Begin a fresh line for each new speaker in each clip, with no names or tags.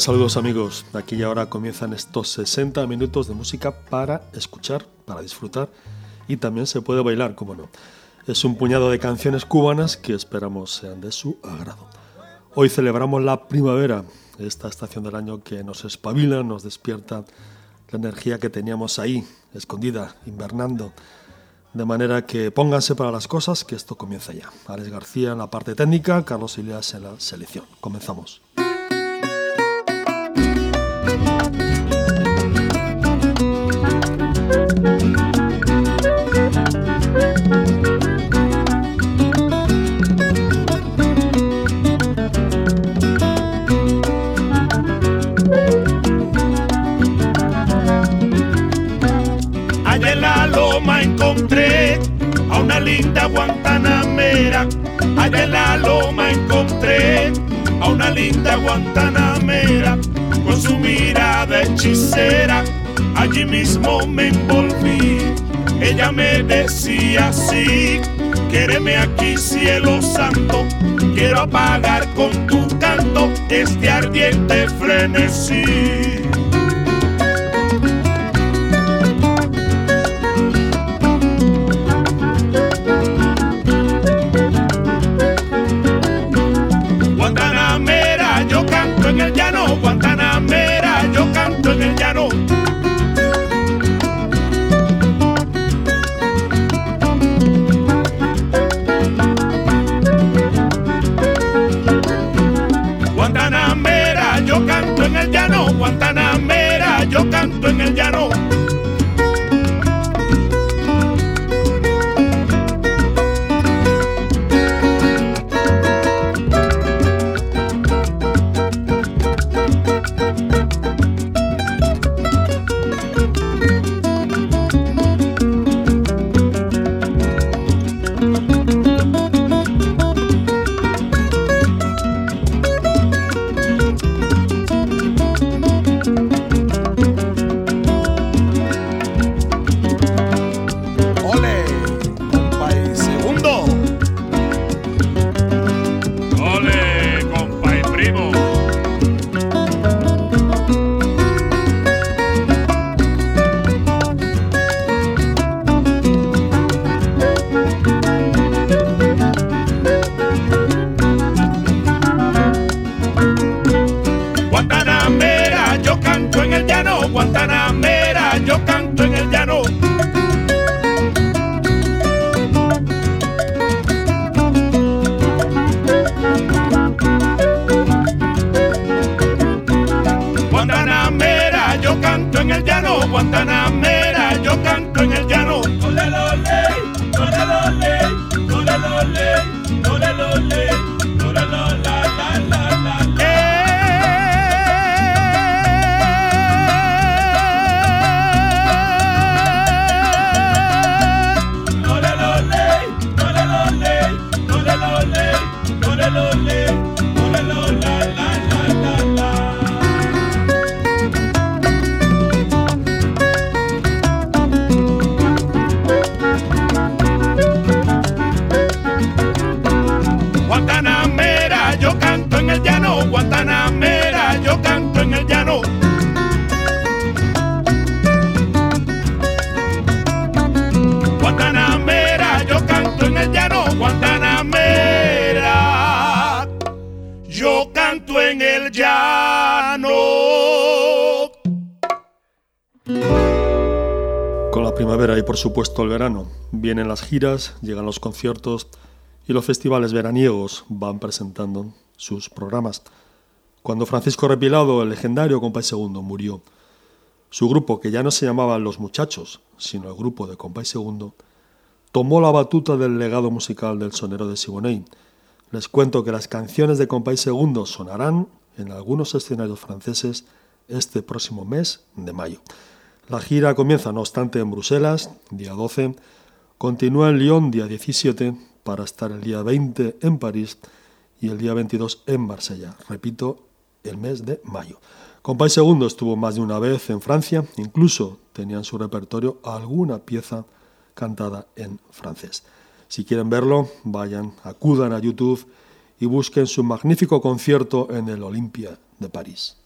Cordiales saludos amigos, aquí y ahora comienzan estos 60 minutos de música para escuchar, para disfrutar y también se puede bailar, como no. Es un puñado de canciones cubanas que esperamos sean de su agrado. Hoy celebramos la primavera, esta estación del año que nos espabila, nos despierta la energía que teníamos ahí, escondida, invernando. De manera que pónganse para las cosas, que esto comienza ya. Alex García en la parte técnica, Carlos Ilias en la selección. Comenzamos.
Linda guantanamera, allá en la loma encontré a una linda guantanamera, con su mirada hechicera, allí mismo me envolví. Ella me decía así, quéreme aquí cielo santo, quiero apagar con tu canto este ardiente frenesí. Guantanamera, yo canto en el llano. Guantanamera, yo canto en el llano, Guantanamera.
Por supuesto el verano. Vienen las giras, llegan los conciertos y los festivales veraniegos van presentando sus programas. Cuando Francisco Repilado, el legendario Compay Segundo, murió, su grupo, que ya no se llamaba Los Muchachos, sino el grupo de Compay Segundo, tomó la batuta del legado musical del sonero de Siboney. Les cuento que las canciones de Compay Segundo sonarán en algunos escenarios franceses este próximo mes de mayo. La gira comienza, no obstante, en Bruselas, día 12, continúa en Lyon, día 17, para estar el día 20 en París y el día 22 en Marsella. Repito, el mes de mayo. Compay Segundo estuvo más de una vez en Francia, incluso tenía en su repertorio alguna pieza cantada en francés. Si quieren verlo, vayan, acudan a YouTube y busquen su magnífico concierto en el Olympia de París.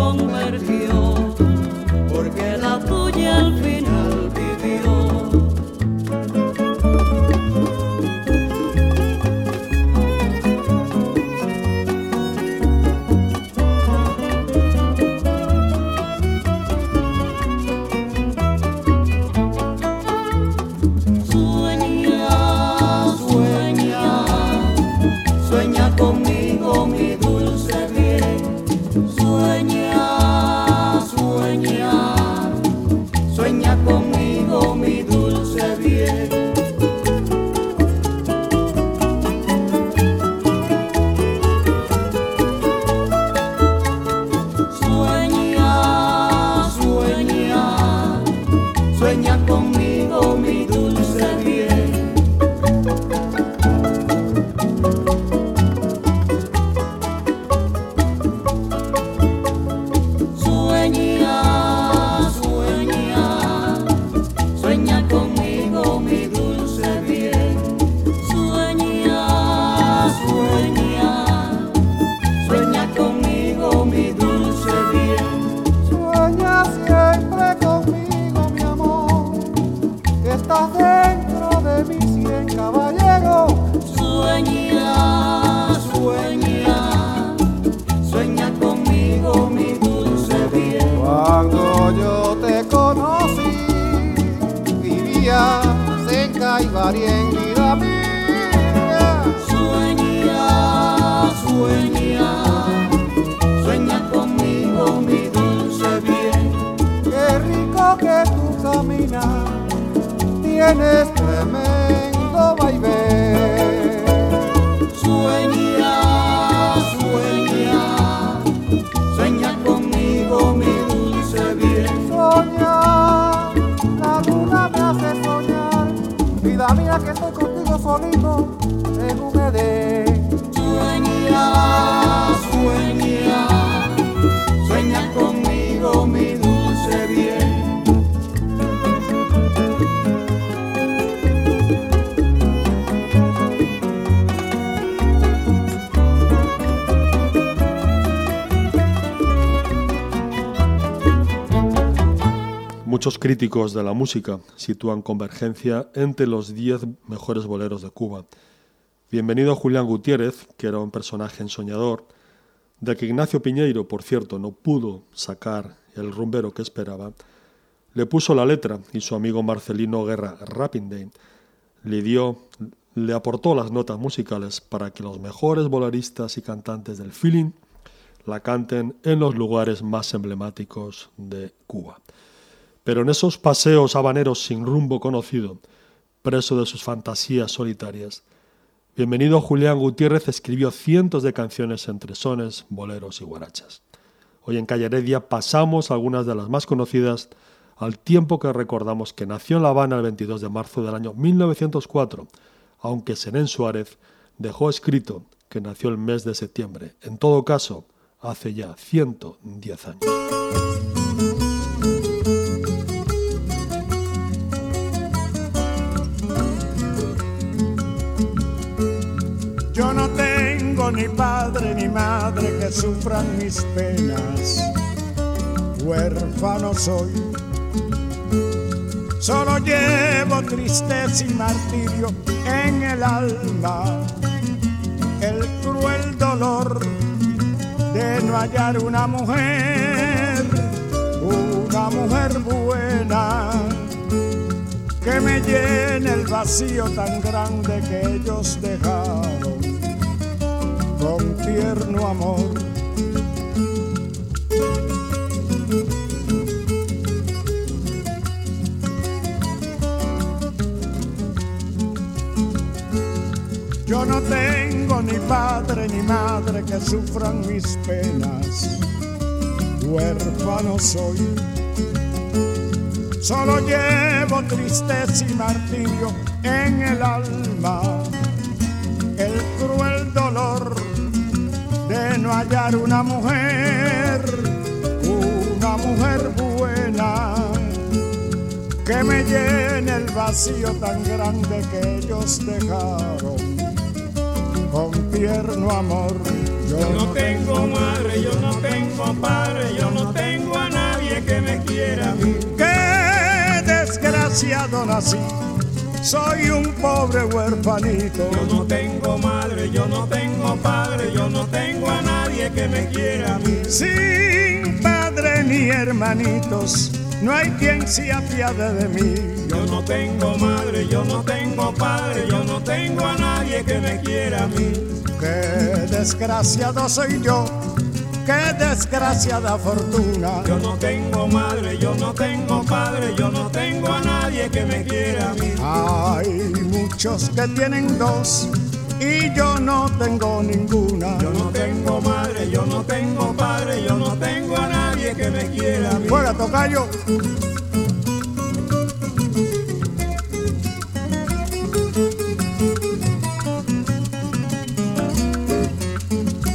convertido. falling for Muchos críticos de la música sitúan Convergencia entre los 10 mejores boleros de Cuba. Bienvenido a Julián Gutiérrez, que era un personaje ensoñador, de que Ignacio Piñeiro, por cierto, no pudo sacar el rumbero que esperaba, le puso la letra y su amigo Marcelino Guerra Rapinday le dio, le aportó las notas musicales para que los mejores boleristas y cantantes del feeling la canten en los lugares más emblemáticos de Cuba. Pero en esos paseos habaneros sin rumbo conocido, preso de sus fantasías solitarias, bienvenido Julián Gutiérrez escribió cientos de canciones entre sones, boleros y guarachas. Hoy en Calle Heredia pasamos algunas de las más conocidas al tiempo que recordamos que nació en La Habana el 22 de marzo del año 1904, aunque Senén Suárez dejó escrito que nació el mes de septiembre. En todo caso, hace ya 110 años.
Sufran mis penas. Huérfano soy. Solo llevo tristeza y martirio en el alma. El cruel dolor de no hallar una mujer, una mujer buena, que me llene el vacío tan grande que ellos dejaron con tierno amor. Yo no tengo ni padre ni madre que sufran mis penas, huérfano soy. Solo llevo tristeza y martirio en el alma, el cruel dolor de no hallar una mujer, una mujer buena que me llene el vacío tan grande que ellos dejaron con tierno amor.
Yo no tengo madre, yo no tengo padre, yo no tengo a nadie que me quiera a mí.
Qué desgraciado nací, soy un pobre huerfanito.
Yo no tengo madre, yo no tengo padre, yo no tengo a nadie que me quiera a mí.
Sin padre ni hermanitos, no hay quien se apiade de mí.
Yo no tengo madre, yo no tengo padre, yo no tengo a nadie que me quiera a mí.
Qué desgraciado soy yo, qué desgraciada fortuna.
Yo no tengo madre, yo no tengo padre, yo no tengo a nadie que me quiera a mí.
Hay muchos que tienen dos y yo no tengo ninguna.
Yo no tengo madre, yo no tengo padre, yo no tengo a nadie que me quiera a.
Fuera, tocayo.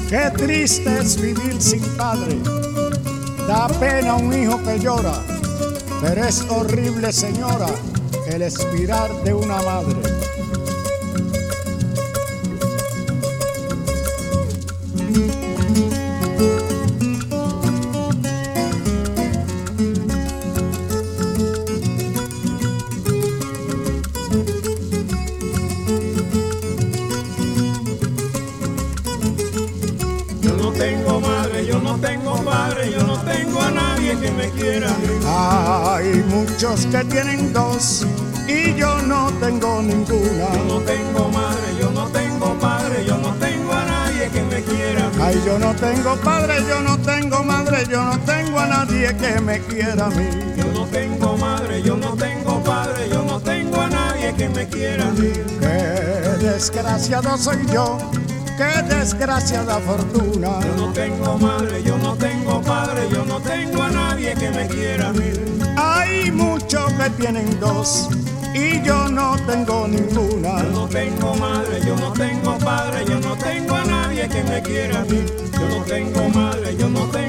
Qué triste es vivir sin padre. Da pena un hijo que llora, pero es horrible, señora, el expirar de una madre.
Nadie que me quiera a mí.
Yo no tengo
madre, yo no tengo padre, yo no tengo a nadie que me quiera a mí.
Qué desgraciado soy yo, qué desgraciada fortuna.
Yo no tengo madre, yo no tengo padre, yo no tengo a nadie que me quiera a mí.
Hay muchos que tienen dos y yo no tengo ninguna.
Yo no tengo madre, yo no tengo padre, yo no tengo a nadie que me quiera a mí. Yo no tengo madre, yo no tengo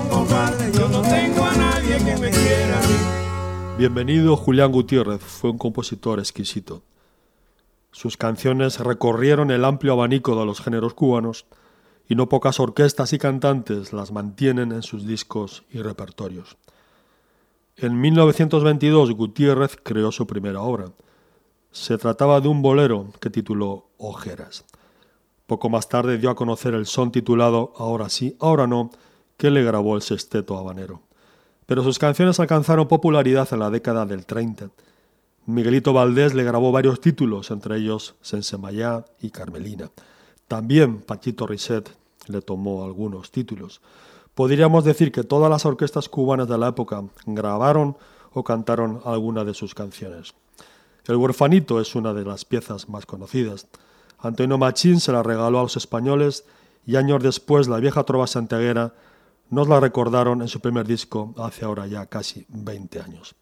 Bienvenido Julián Gutiérrez, fue un compositor exquisito. Sus canciones recorrieron el amplio abanico de los géneros cubanos y no pocas orquestas y cantantes las mantienen en sus discos y repertorios. En 1922 Gutiérrez creó su primera obra. Se trataba de un bolero que tituló Ojeras. Poco más tarde dio a conocer el son titulado Ahora sí, ahora no, que le grabó el sexteto habanero. Pero sus canciones alcanzaron popularidad en la década del 30. Miguelito Valdés le grabó varios títulos, entre ellos Sensemayá y Carmelina. También Pachito Risset le tomó algunos títulos. Podríamos decir que todas las orquestas cubanas de la época grabaron o cantaron alguna de sus canciones. El huerfanito es una de las piezas más conocidas. Antonio Machín se la regaló a los españoles y años después la vieja trova santiaguera nos la recordaron en su primer disco hace ahora ya casi 20 años.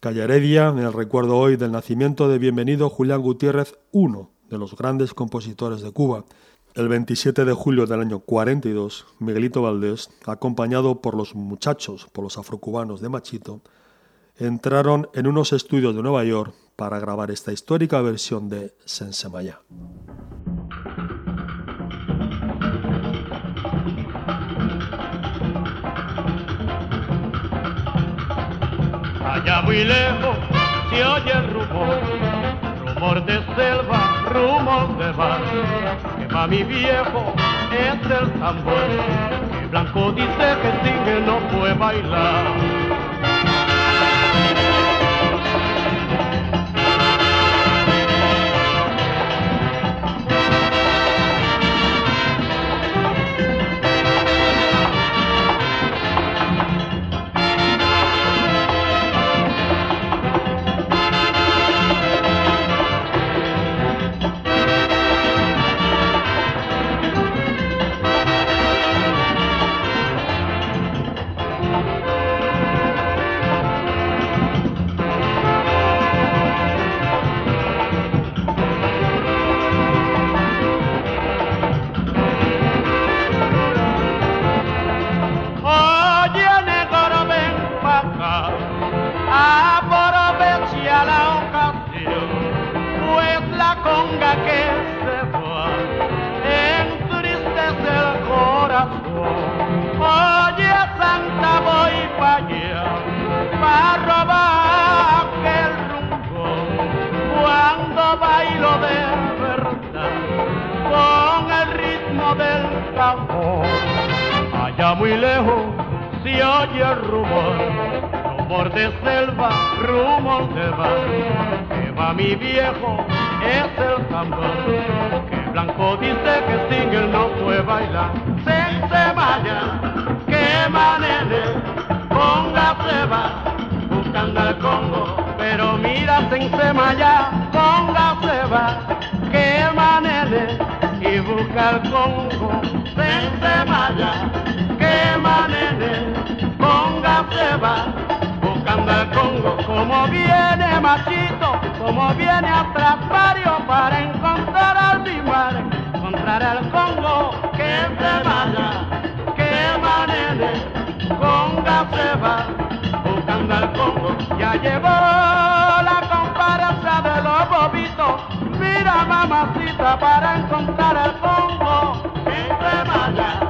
Calle Heredia, en el recuerdo hoy del nacimiento de bienvenido Julián Gutiérrez, uno de los grandes compositores de Cuba. El 27 de julio del año 42, Miguelito Valdés, acompañado por los muchachos, por los afrocubanos de Machito, entraron en unos estudios de Nueva York para grabar esta histórica versión de Sensemayá.
allá muy lejos se oye el rumor, rumor de selva, rumor de mar, que
mami viejo es el tambor, que blanco dice que sigue no puede bailar. muy lejos se halla rumor, rumor de selva, rumor de mar. Que
va mi viejo, es el tambor. Que blanco dice que sin él no puede bailar.
Se, se vaya, que manene, ponga va, buscando al Congo. Pero mira, se, se vaya, ponga va, que manene, y busca al Congo. Se, se vaya tema, nene, va, buscando al Congo, como viene machito, como viene atrapario para encontrar al Dimar, encontrar al Congo, que se vaya, que va, nene, póngase buscando al Congo, ya llegó la comparsa de los bobitos, mira mamacita para encontrar al Congo, que se vaya.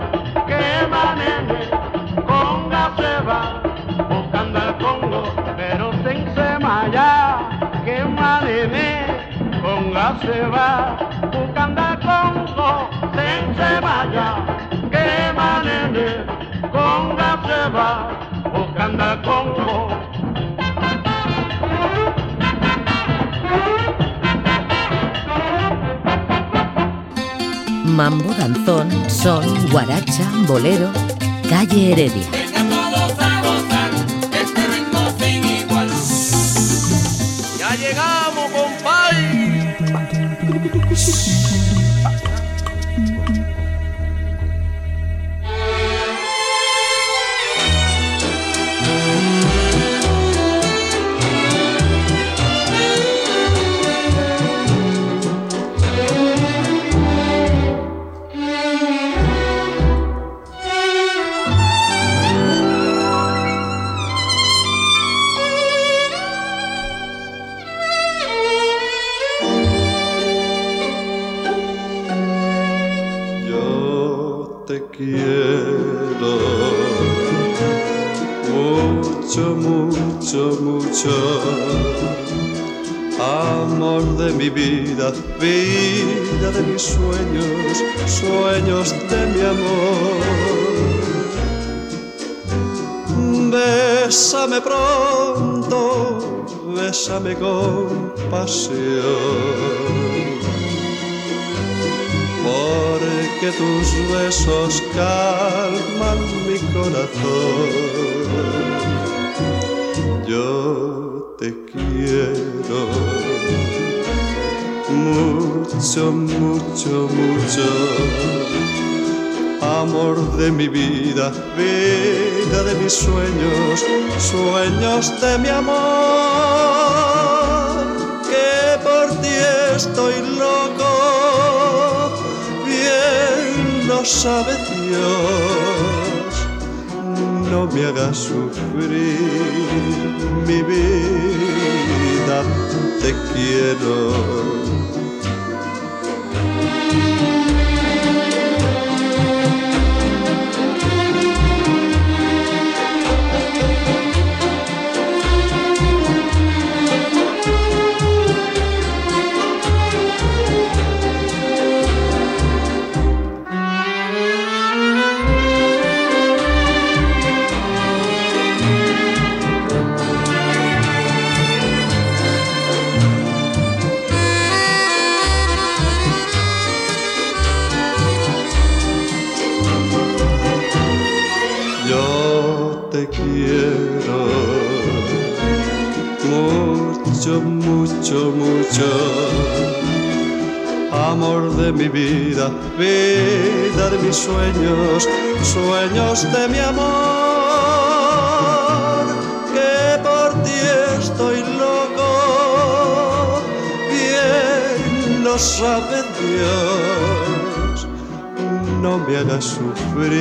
se va, Bucanda Congo, sen se vaya, que manene, Conga se va, Bucanda Congo.
Mambo, danzón, son, guaracha, bolero, calle Heredia.
是。什么
vida, de mis sueños, sueños de mi amor. Bésame pronto, bésame con pasión, porque tus besos calman mi corazón. Yo te quiero. mucho, mucho, mucho. Amor de mi vida, vida de mis sueños, sueños de mi amor, que por ti estoy loco, bien lo sabe Dios, no me hagas sufrir mi vida, te quiero. De mi amor, que por ti estoy loco, bien lo sabe Dios, no me hagas sufrir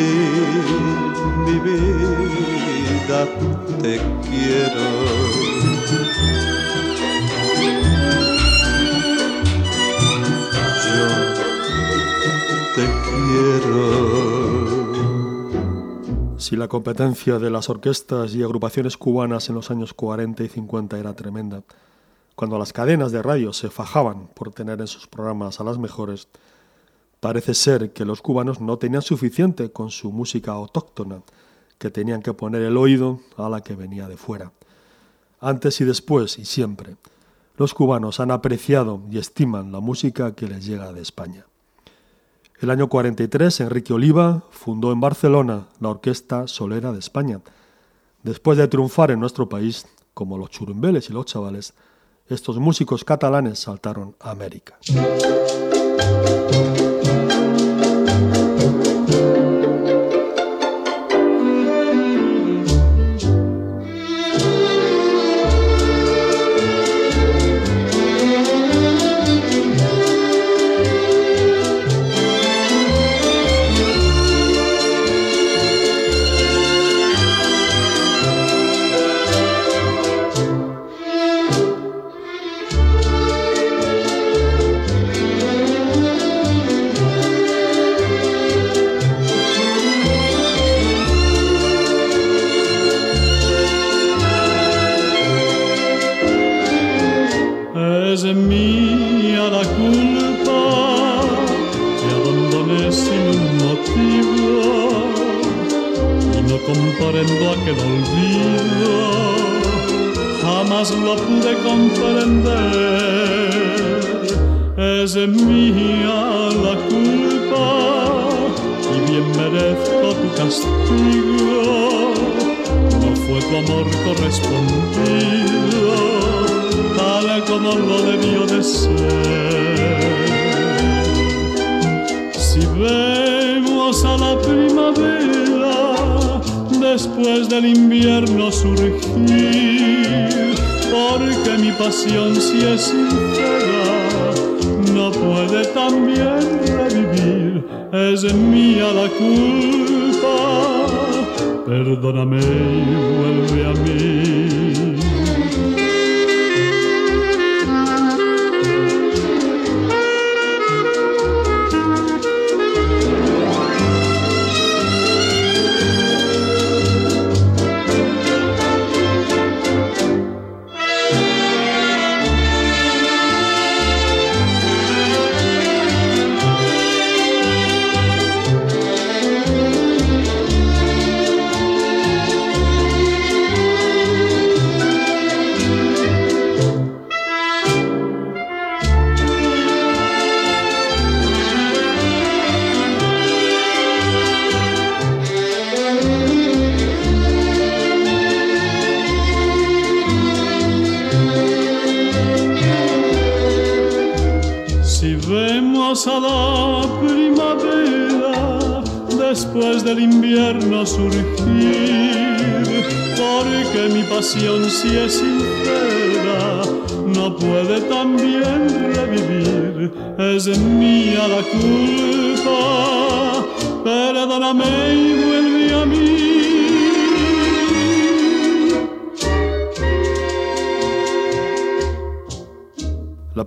mi vida, te quiero.
Si la competencia de las orquestas y agrupaciones cubanas en los años 40 y 50 era tremenda, cuando las cadenas de radio se fajaban por tener en sus programas a las mejores, parece ser que los cubanos no tenían suficiente con su música autóctona, que tenían que poner el oído a la que venía de fuera. Antes y después, y siempre, los cubanos han apreciado y estiman la música que les llega de España. El año 43, Enrique Oliva fundó en Barcelona la Orquesta Solera de España. Después de triunfar en nuestro país, como los churumbeles y los chavales, estos músicos catalanes saltaron a América.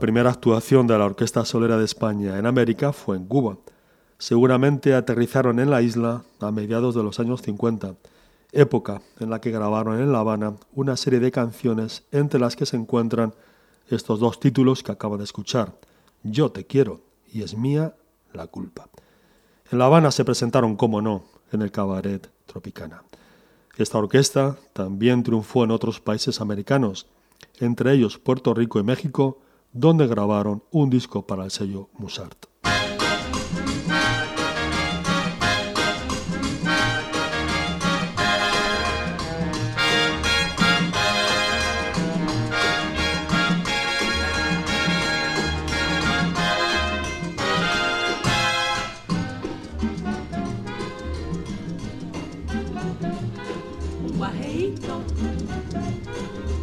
Primera actuación de la Orquesta Solera de España en América fue en Cuba. Seguramente aterrizaron en la isla a mediados de los años 50, época en la que grabaron en La Habana una serie de canciones entre las que se encuentran estos dos títulos que acabo de escuchar, Yo te quiero y es mía la culpa. En La Habana se presentaron, como no, en el cabaret Tropicana. Esta orquesta también triunfó en otros países americanos, entre ellos Puerto Rico y México, donde grabaron un disco para el sello Musart.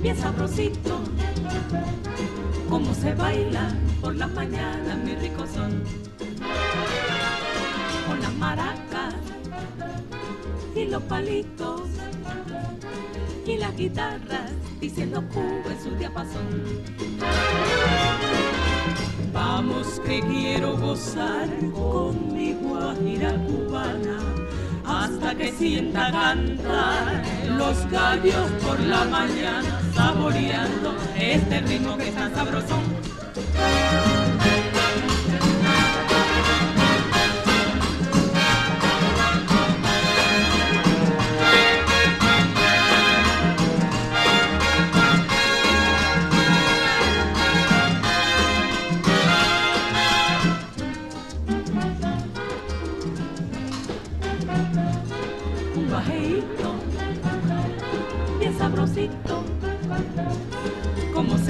bien sabrosito, como se baila. Por la mañana, mi rico son, con las maracas y los palitos y las guitarras diciendo Cuba en su diapasón. Vamos que quiero gozar con mi guajira cubana hasta que sienta cantar. Los gallos por la mañana, saboreando este ritmo que está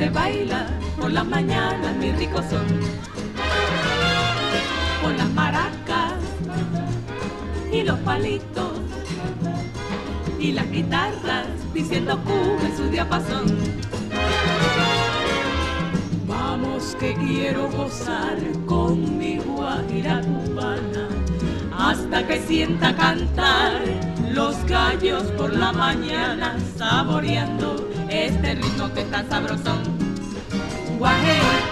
sabroso. baila por las mañanas, mi rico son. Con las maracas y los palitos y las guitarras diciendo Cuba en su diapasón. Vamos que quiero gozar con mi guajira cubana hasta que sienta cantar los gallos por la mañana saboreando este ritmo que está sabrosón. Guajeito,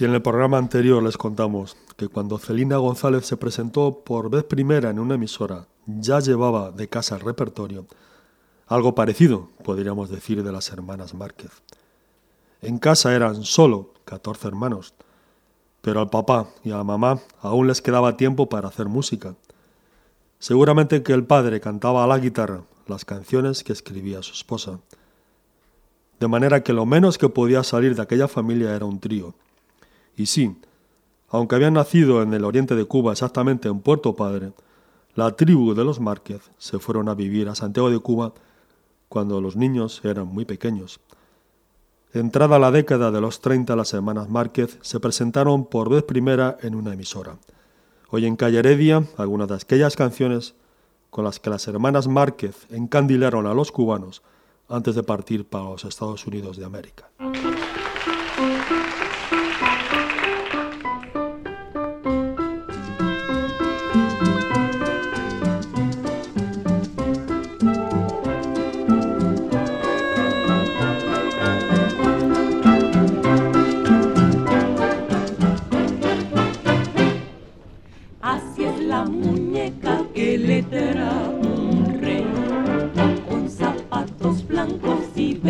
Si en el programa anterior les contamos que cuando Celina González se presentó por vez primera en una emisora ya llevaba de casa el repertorio, algo parecido podríamos decir de las hermanas Márquez. En casa eran solo 14 hermanos, pero al papá y a la mamá aún les quedaba tiempo para hacer música. Seguramente que el padre cantaba a la guitarra las canciones que escribía su esposa. De manera que lo menos que podía salir de aquella familia era un trío y sí, aunque habían nacido en el oriente de Cuba, exactamente en Puerto Padre, la tribu de los Márquez se fueron a vivir a Santiago de Cuba cuando los niños eran muy pequeños. Entrada la década de los 30, las hermanas Márquez se presentaron por vez primera en una emisora. Hoy en Calle Heredia, algunas de aquellas canciones con las que las hermanas Márquez encandilaron a los cubanos antes de partir para los Estados Unidos de América.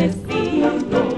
destino.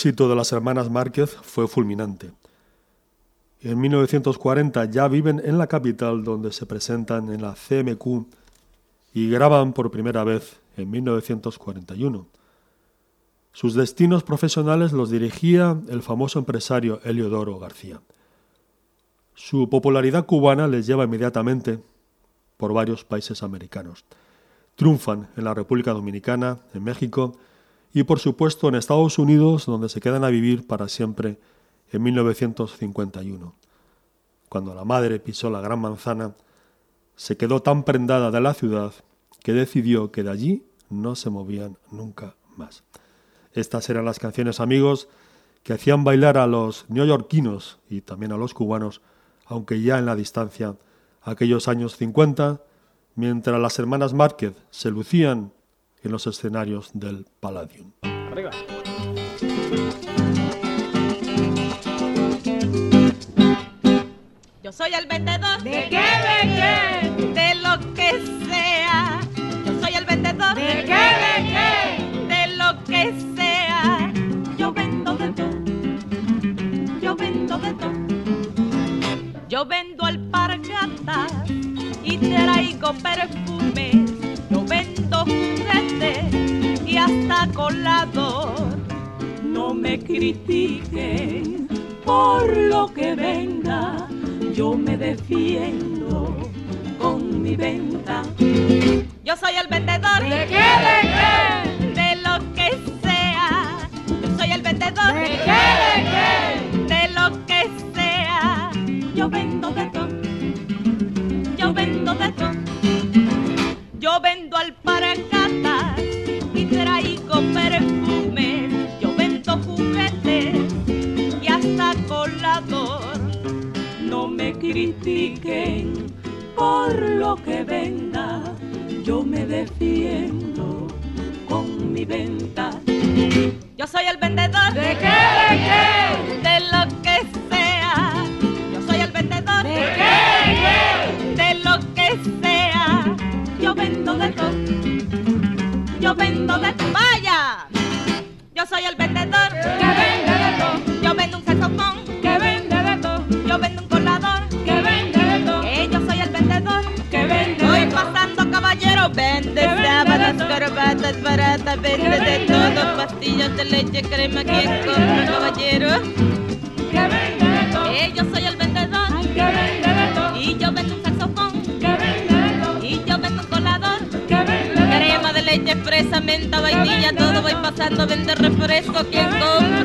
Éxito de las hermanas Márquez fue fulminante. En 1940 ya viven en la capital donde se presentan en la CMQ y graban por primera vez en 1941. Sus destinos profesionales los dirigía el famoso empresario Heliodoro García. Su popularidad cubana les lleva inmediatamente por varios países americanos. Triunfan en la República Dominicana, en México y por supuesto en Estados Unidos, donde se quedan a vivir para siempre en 1951. Cuando la madre pisó la Gran Manzana, se quedó tan prendada de la ciudad que decidió que de allí no se movían nunca más. Estas eran las canciones, amigos, que hacían bailar a los neoyorquinos y también a los cubanos, aunque ya en la distancia, aquellos años 50, mientras las hermanas Márquez se lucían en los escenarios del Palladium.
Arriba.
Yo soy el vendedor. ¿De qué? ¿De qué? De lo que sea. Yo soy el vendedor. ¿De qué? ¿De qué? De lo que sea. Yo vendo de todo. Yo vendo de todo. Yo vendo alpargatas y traigo perfumes. Y hasta colador. No me critiquen por lo que venga, yo me defiendo con mi venta. Yo soy el vendedor. ¿De qué? ¿De qué? De lo que sea. Yo soy el vendedor. ¿De qué? ¿De qué? De lo que sea. Yo vendo critiquen por lo que venda, yo me defiendo con mi venta. Yo soy el vendedor. ¿De qué? ¿De qué? De lo que sea. Yo soy el vendedor. ¿De? ¿De qué? De lo que sea. Yo vendo de todo. Yo vendo de todo. ¡Vaya! Botas, corbatas baratas, vende de todo, pastillas de leche, crema, que compra, caballero? Eh, yo soy el vendedor. Y yo vendo un saxofón. Y yo vendo un colador. Crema de leche, fresa, menta, vainilla, todo voy pasando, vende refresco, ¿quién compra?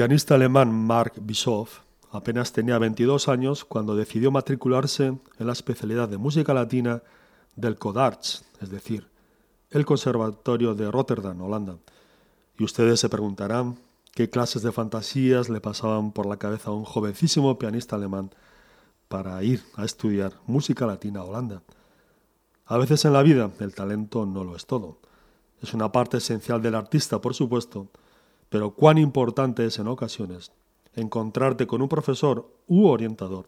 Pianista alemán Mark Bischoff apenas tenía 22 años cuando decidió matricularse en la especialidad de música latina del Codarts, es decir, el Conservatorio de Rotterdam, Holanda. Y ustedes se preguntarán qué clases de fantasías le pasaban por la cabeza a un jovencísimo pianista alemán para ir a estudiar música latina a Holanda. A veces en la vida el talento no lo es todo. Es una parte esencial del artista, por supuesto, pero cuán importante es en ocasiones encontrarte con un profesor u orientador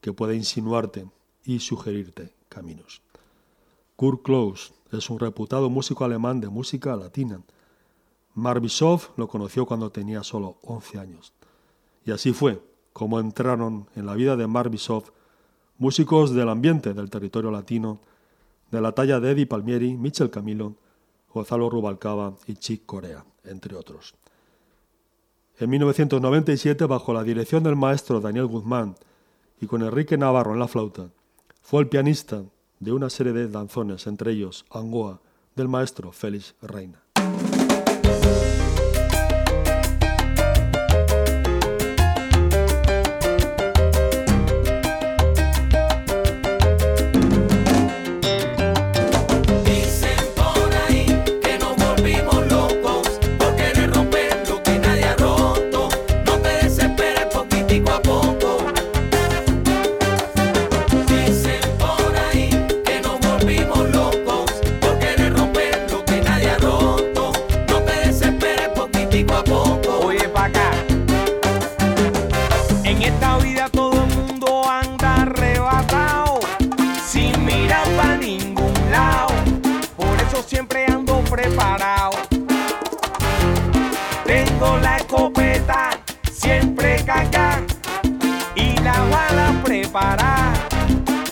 que pueda insinuarte y sugerirte caminos. Kurt Klaus es un reputado músico alemán de música latina. Bischoff lo conoció cuando tenía solo 11 años. Y así fue como entraron en la vida de Bischoff músicos del ambiente del territorio latino, de la talla de Eddie Palmieri, Michel Camilo, Gonzalo Rubalcaba y Chick Corea, entre otros. En 1997, bajo la dirección del maestro Daniel Guzmán y con Enrique Navarro en la flauta, fue el pianista de una serie de danzones, entre ellos Angoa, del maestro Félix Reina.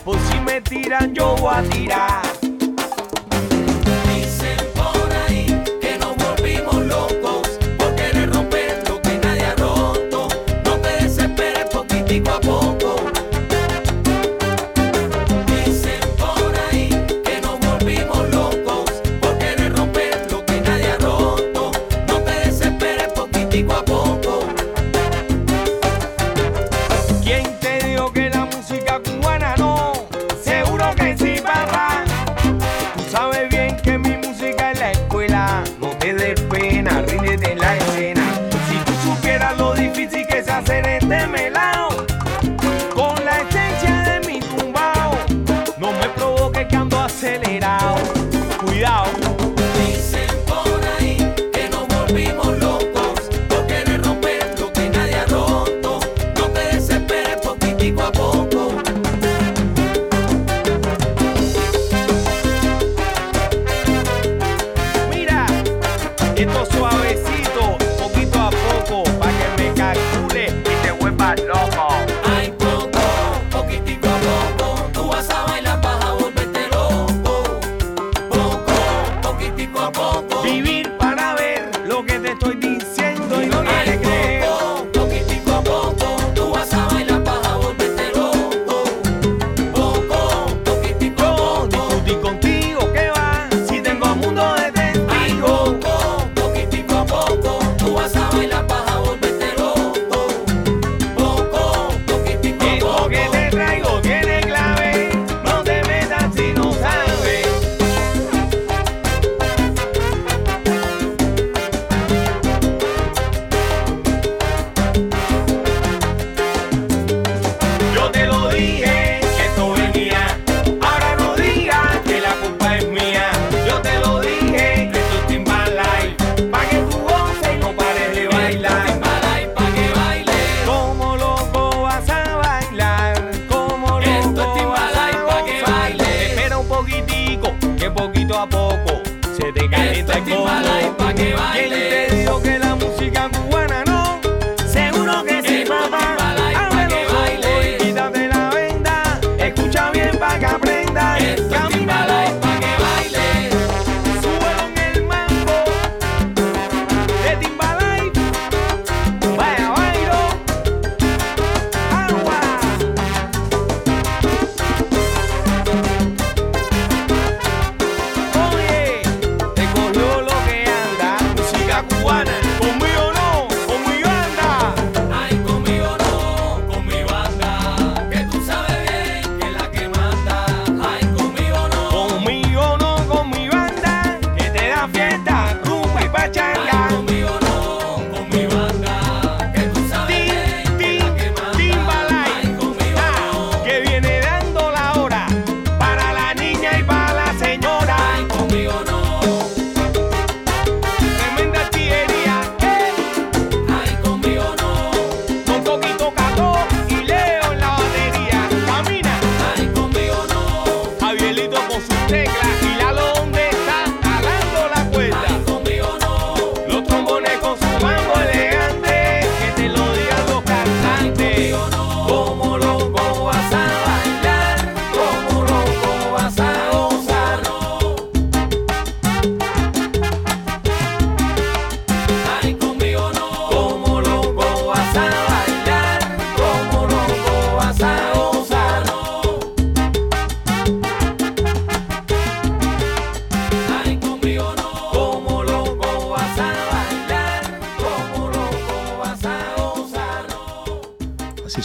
Pues si me tiran, yo voy a tirar.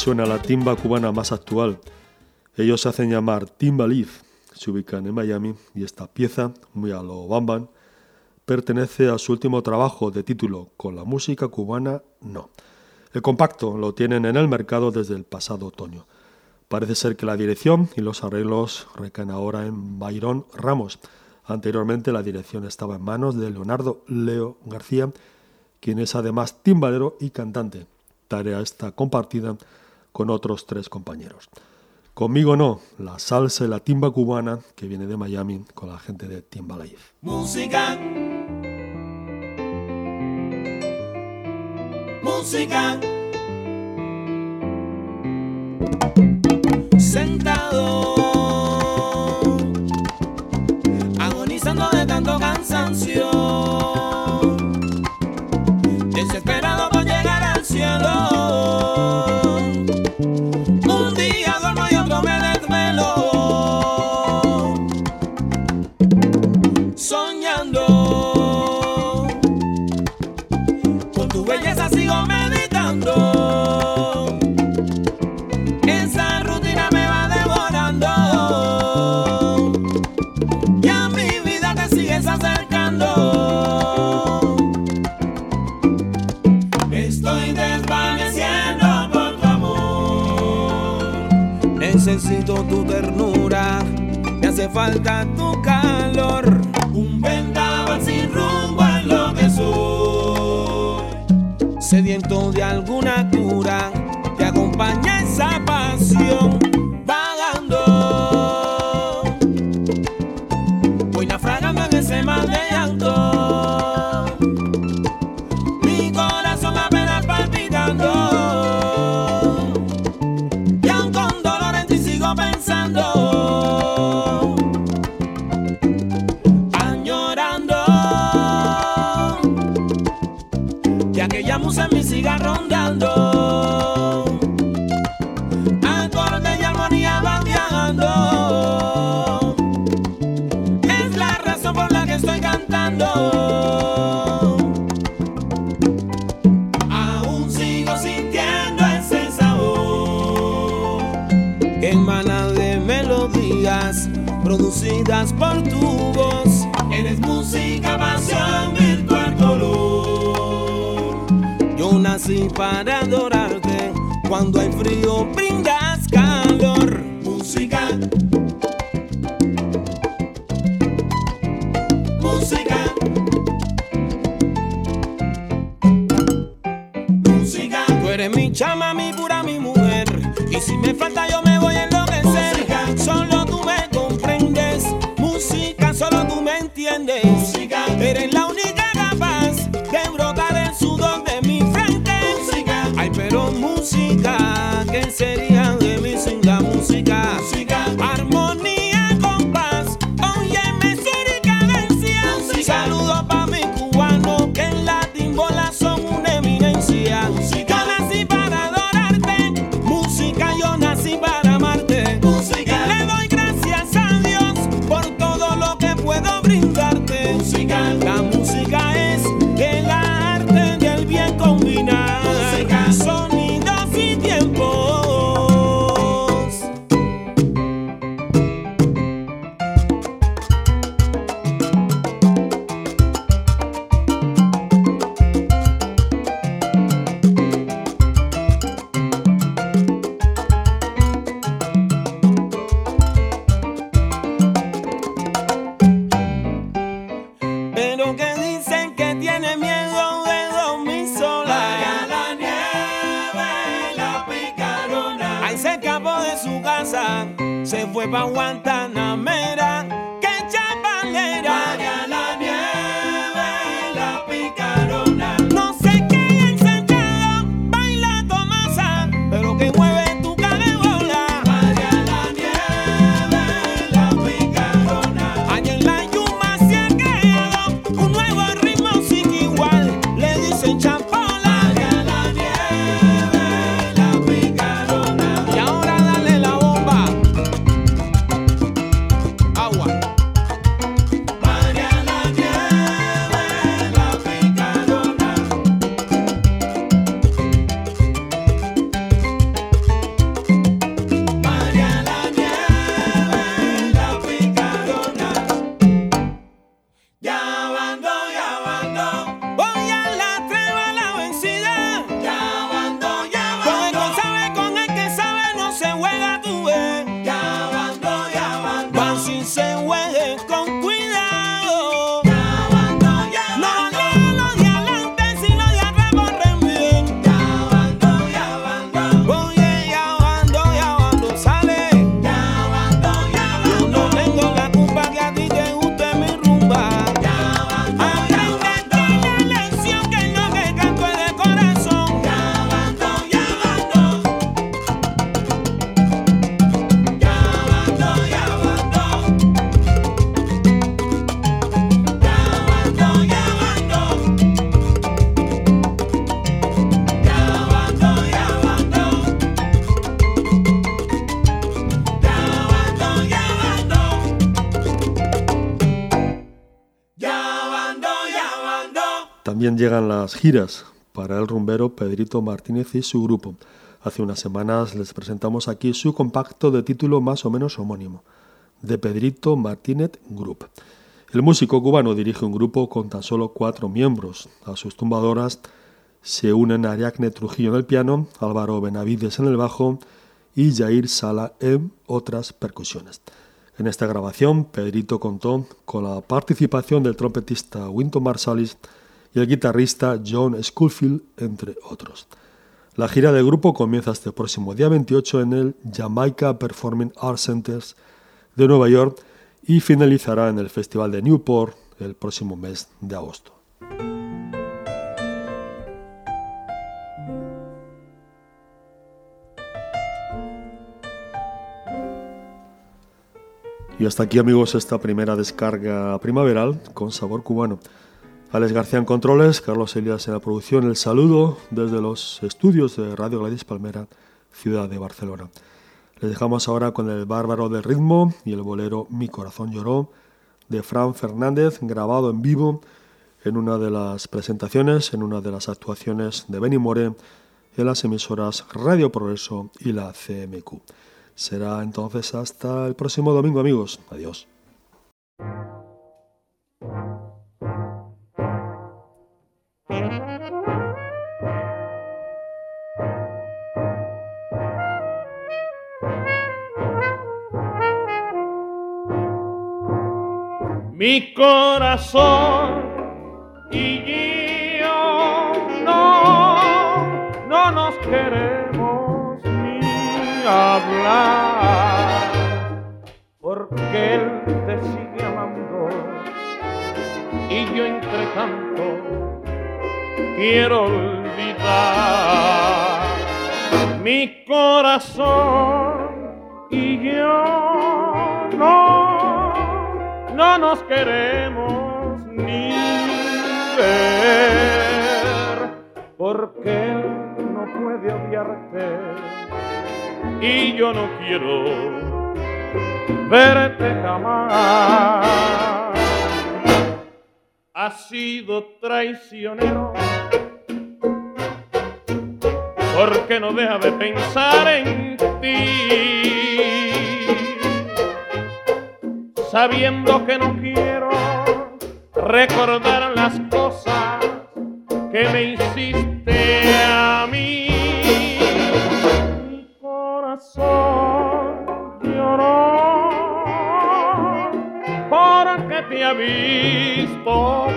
suena la timba cubana más actual. Ellos se hacen llamar Timba Leaf, se ubican en Miami y esta pieza, muy a lo Bamban, pertenece a su último trabajo de título Con la música cubana no. El compacto lo tienen en el mercado desde el pasado otoño. Parece ser que la dirección y los arreglos recaen ahora en Byron Ramos. Anteriormente la dirección estaba en manos de Leonardo Leo García, quien es además timbalero y cantante. Tarea esta compartida con otros tres compañeros. Conmigo no, la salsa y la timba cubana que viene de Miami con la gente de Timbalife.
Música. Música.
Sentado.
falta tu calor.
Un vendaval sin rumbo es lo que soy.
Sediento de alguna
Quando
é frio. las giras para el rumbero Pedrito Martínez y su grupo. Hace unas semanas les presentamos aquí su compacto de título más o menos homónimo, de Pedrito Martínez Group. El músico cubano dirige un grupo con tan solo cuatro miembros. A sus tumbadoras se unen Ariacne Trujillo en el piano, Álvaro Benavides en el bajo
y Jair Sala en otras percusiones. En esta grabación, Pedrito contó con la participación del trompetista Winton Marsalis y el guitarrista John Schoolfield, entre otros. La gira del grupo comienza este próximo día 28 en el Jamaica Performing Arts Centers de Nueva York y finalizará en el Festival de Newport el próximo mes de agosto. Y hasta aquí amigos esta primera descarga primaveral con sabor cubano. Alex García en controles, Carlos Elias en la producción, el saludo desde los estudios de Radio Gladys Palmera, ciudad de Barcelona. Les dejamos ahora con el bárbaro del ritmo y el bolero Mi corazón lloró de Fran Fernández, grabado en vivo en una de las presentaciones, en una de las actuaciones de Benny More en las emisoras Radio Progreso y la CMQ. Será entonces hasta el próximo domingo, amigos. Adiós.
Mi corazón y yo no, no nos queremos ni hablar, porque él te sigue amando y yo entre tanto quiero olvidar mi corazón y yo no, no nos queremos ni ver, porque él no puede odiarte y yo no quiero verte jamás. Has sido traicionero porque no deja de pensar en ti, sabiendo que no quiero recordar las cosas que me hiciste a mí. Mi corazón lloró porque te ha visto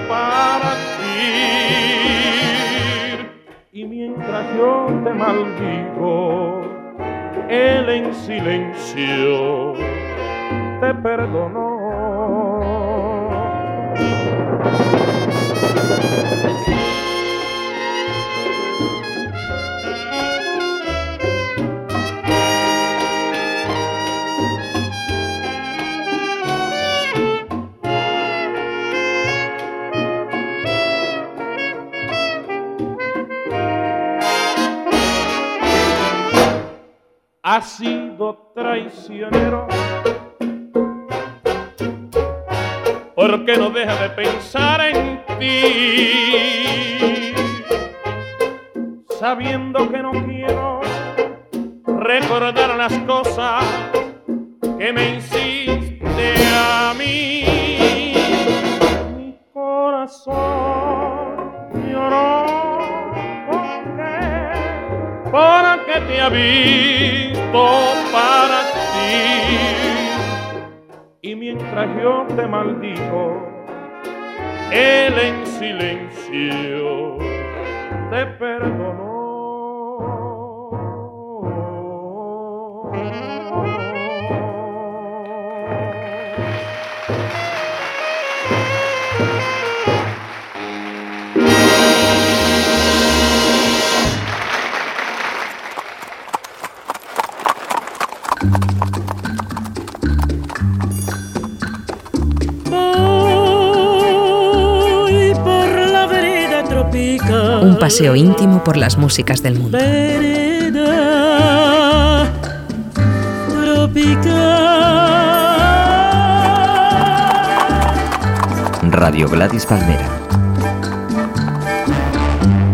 yo te maldigo, él en silencio te perdonó. Has sido traicionero. Porque no deja de pensar en ti, sabiendo que no maldigo, él en silencio te perdonó.
Paseo íntimo por las músicas del mundo.
Radio Gladys Palmera.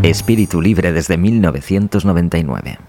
Espíritu libre desde 1999.